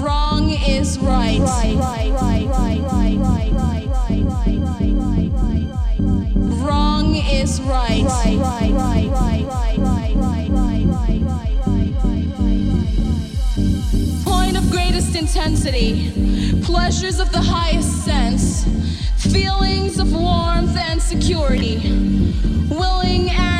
Wrong is right. Wrong is right. Point of greatest intensity, pleasures of the highest sense, feelings of warmth and security, willing and